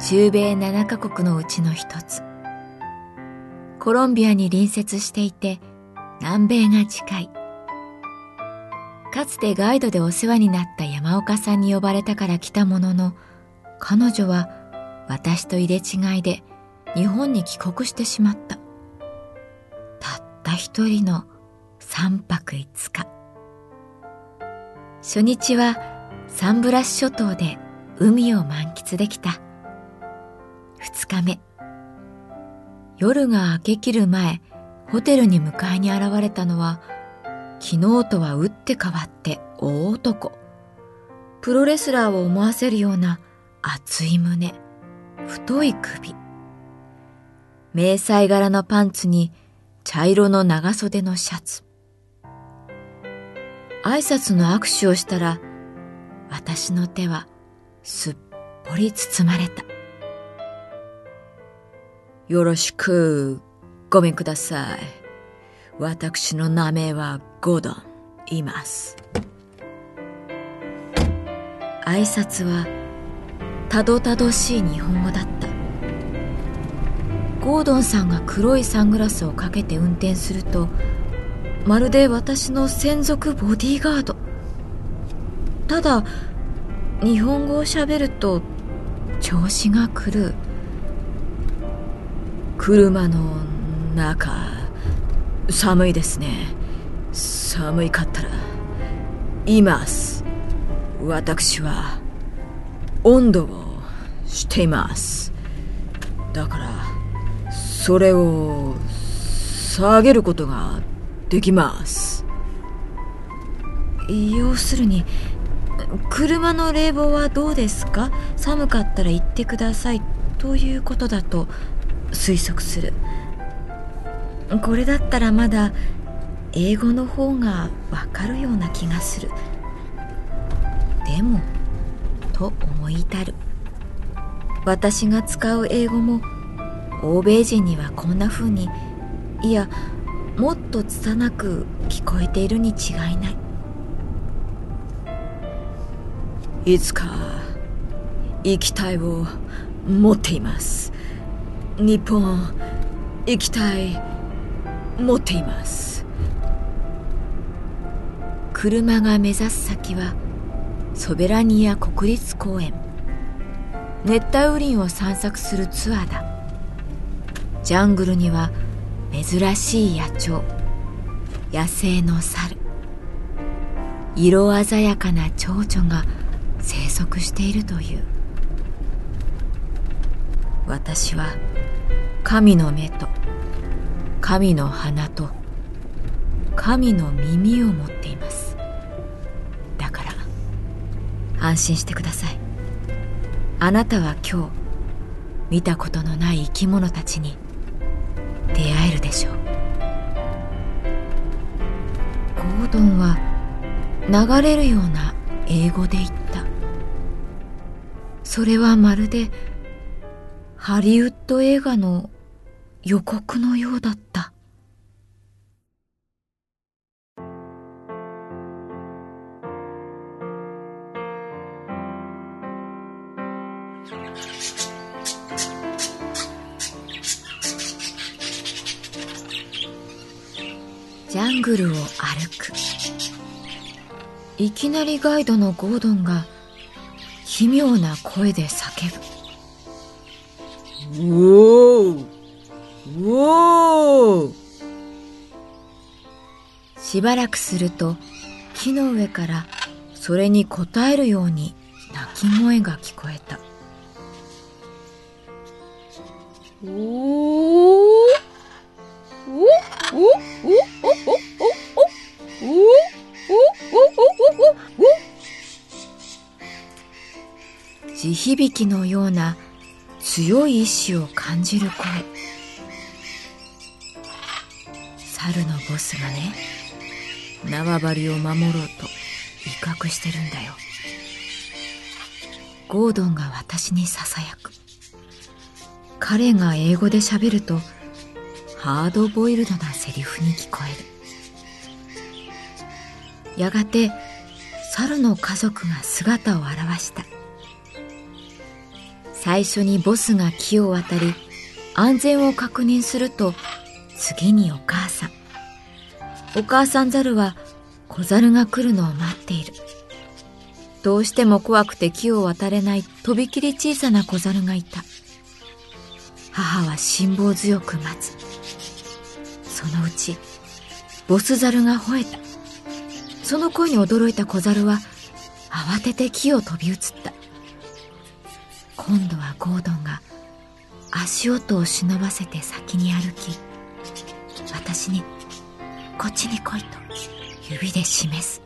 中米7カ国のうちの一つ。コロンビアに隣接していて南米が近い。かつてガイドでお世話になった山岡さんに呼ばれたから来たものの彼女は私と入れ違いで日本に帰国してしまった。たった一人の三泊五日。初日はサンブラシ諸島で海を満喫できた。二日目。夜が明けきる前ホテルに迎えに現れたのは昨日とは打って変わって大男。プロレスラーを思わせるような厚い胸太い首。迷彩柄のパンツに茶色の長袖のシャツ。挨拶の握手をしたら私の手はすっぽり包まれた。よろしく。ごめんください。私の名前はゴドン。います。挨拶はたどたどしい日本語だった。ゴードンさんが黒いサングラスをかけて運転するとまるで私の専属ボディーガード。ただ日本語をしゃべると調子が狂う。車の中寒いですね。寒いかったらいます。私は温度をしています。だからそれを下げることができます。要するに車の冷房はどうですか？寒かったら言ってください。ということだと推測する。これだったらまだ英語の方がわかるような気がする。でもと思い至る。私が使う英語も欧米人にはこんな風にいやもっと拙く聞こえているに違いない。いつか行きたいを持っています。日本行きたい持っています。車が目指す先はソベラニア国立公園。熱帯雨林を散策するツアーだ。ジャングルには珍しい野鳥野生の猿色鮮やかな蝶々が生息しているという。私は神の目と神の鼻と神の耳を持っています。だから安心してください。あなたは今日見たことのない生き物たちに出会えるでしょう。ゴードンは流れるような英語で言った。それはまるでハリウッド映画の予告のようだった。ジャングルを歩く。いきなりガイドのゴードンが奇妙な声で叫ぶ「ウォーウォー!」しばらくすると木の上からそれに応えるように鳴き声が聞こえた「おおおおおおお地響きのような強い意志を感じる声スがね？縄張りを守ろうと威嚇してるんだよ。ゴードンが私にささやく。彼が英語で喋るとハードボイルドなセリフに聞こえる。やがて猿の家族が姿を現した。最初にボスが木を渡り安全を確認すると次にお母お母さん猿は小猿が来るのを待っている。どうしても怖くて木を渡れないとびきり小さな小猿がいた。母は辛抱強く待つ。そのうちボス猿が吠えた。その声に驚いた小猿は慌てて木を飛び移った。今度はゴードンが足音を忍ばせて先に歩き私にこっちに来いと指で示す。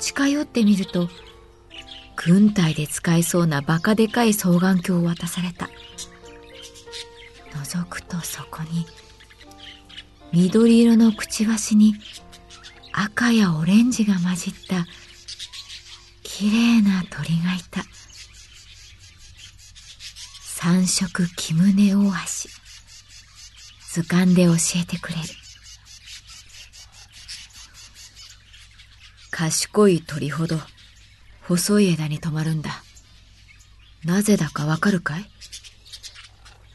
近寄ってみると軍隊で使えそうなバカでかい双眼鏡を渡された。覗くとそこに緑色のくちばしに赤やオレンジが混じったきれいな鳥がいた。三色木宗大橋。図鑑で教えてくれる。賢い鳥ほど細い枝に止まるんだなぜだかわかるかい？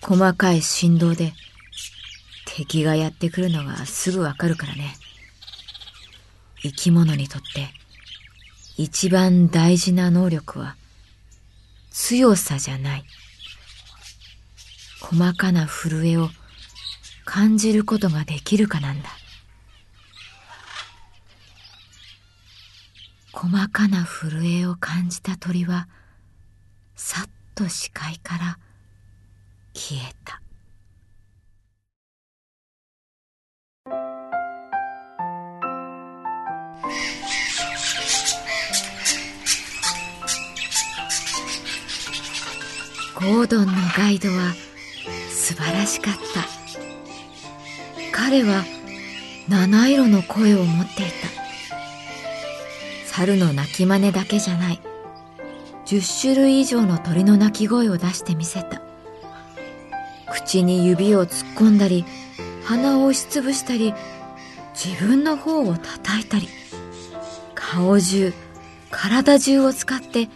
細かい振動で敵がやってくるのがすぐわかるからね。生き物にとって一番大事な能力は強さじゃない。細かな震えを感じることができるかなんだ。細かな震えを感じた鳥はさっと視界から消えた。ゴードンのガイドは素晴らしかった彼は七色の声を持っていた猿の鳴き真似だけじゃない。10種類以上の鳥の鳴き声を出してみせた。口に指を突っ込んだり鼻を押しつぶしたり自分の方を叩いたり。顔中体中を使って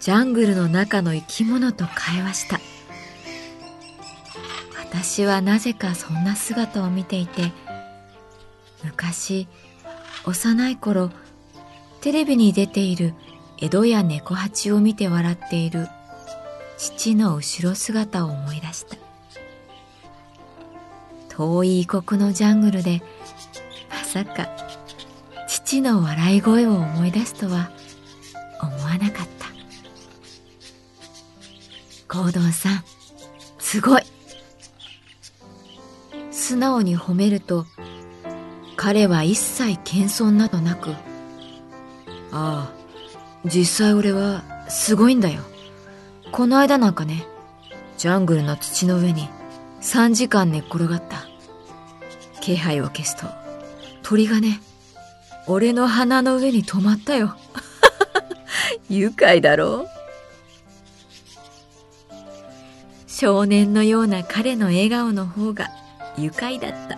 ジャングルの中の生き物と会話した。私はなぜかそんな姿を見ていて昔幼い頃テレビに出ている江戸や猫八を見て笑っている父の後ろ姿を思い出した遠い異国のジャングルでまさか父の笑い声を思い出すとは思わなかったゴードンさん、すごい素直に褒めると、彼は一切謙遜などなく、ああ、実際俺はすごいんだよ。この間なんかね、ジャングルの土の上に3時間寝っ転がった。気配を消すと、鳥がね、俺の鼻の上に止まったよ。愉快だろ？う少年のような彼の笑顔の方が愉快だった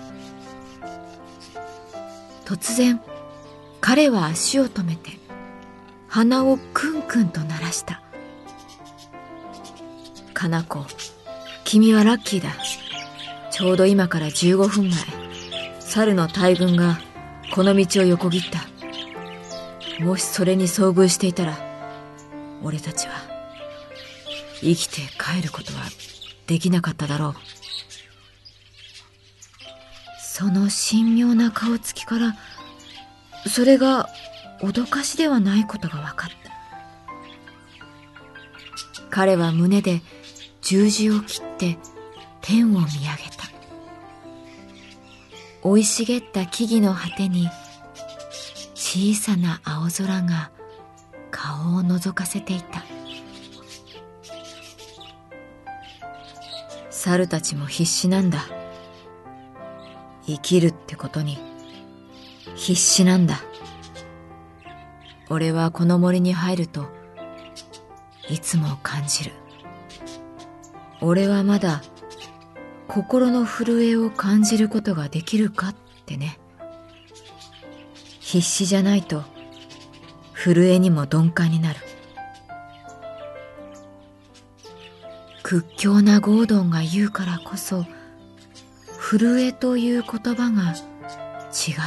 突然彼は足を止めて鼻をクンクンと鳴らした。かな子君はラッキーだ。ちょうど今から15分前。猿の大群がこの道を横切った。もしそれに遭遇していたら俺たちは生きて帰ることはできなかっただろう。その神妙な顔つきからそれが脅かしではないことが分かった。彼は胸で十字を切って天を見上げた。生い茂った木々の果てに小さな青空が顔を覗かせていた。猿たちも必死なんだ。生きるってことに必死なんだ。俺はこの森に入るといつも感じる。俺はまだ心の震えを感じることができるかってね。必死じゃないと震えにも鈍感になる。屈強なゴードンが言うからこそ震えという言葉が違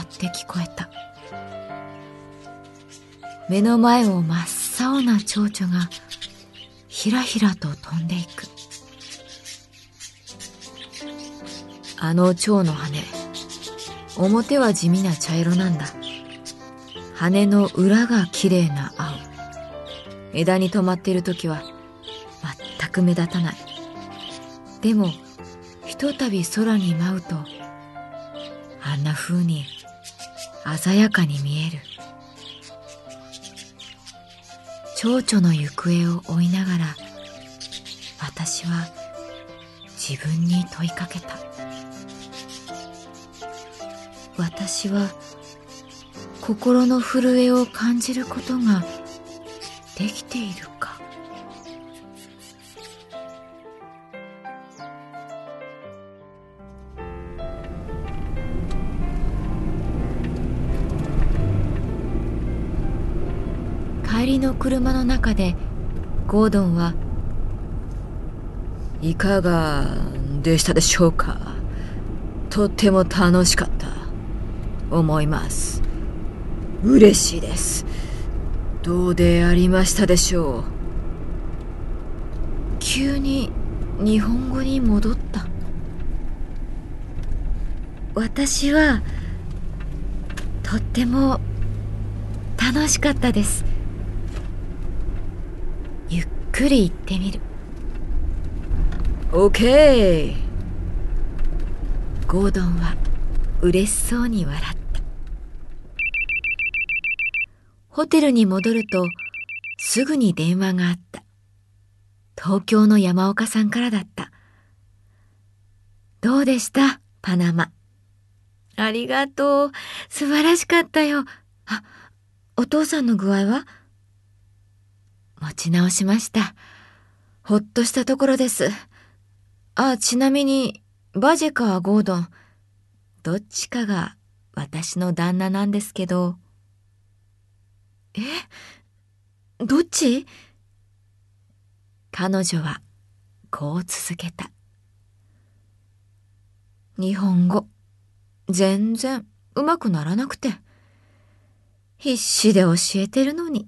って聞こえた。目の前を真っ青な蝶々がひらひらと飛んでいく。あの蝶の羽表は地味な茶色なんだ。羽の裏が綺麗な青。枝に止まっている時は全く目立たない。でもひとたび空に舞うとあんな風に鮮やかに見える。蝶々の行方を追いながら私は自分に問いかけた。私は心の震えを感じることができている。りの車の中でゴードンはいかがでしたでしょうか？とっても楽しかった。思います。嬉しいです。どうでありましたでしょう？急に日本語に戻った。私はとっても楽しかったです。くり言ってみる OK ゴードンは嬉しそうに笑ったホテルに戻るとすぐに電話があった。東京の山岡さんからだった。どうでした？パナマ。ありがとう。素晴らしかったよ。あ、お父さんの具合は？持ち直しました。ほっとしたところです。あ、ちなみに、バジェかゴードン。どっちかが私の旦那なんですけど。え？どっち？彼女はこう続けた。日本語、全然うまくならなくて。必死で教えてるのに。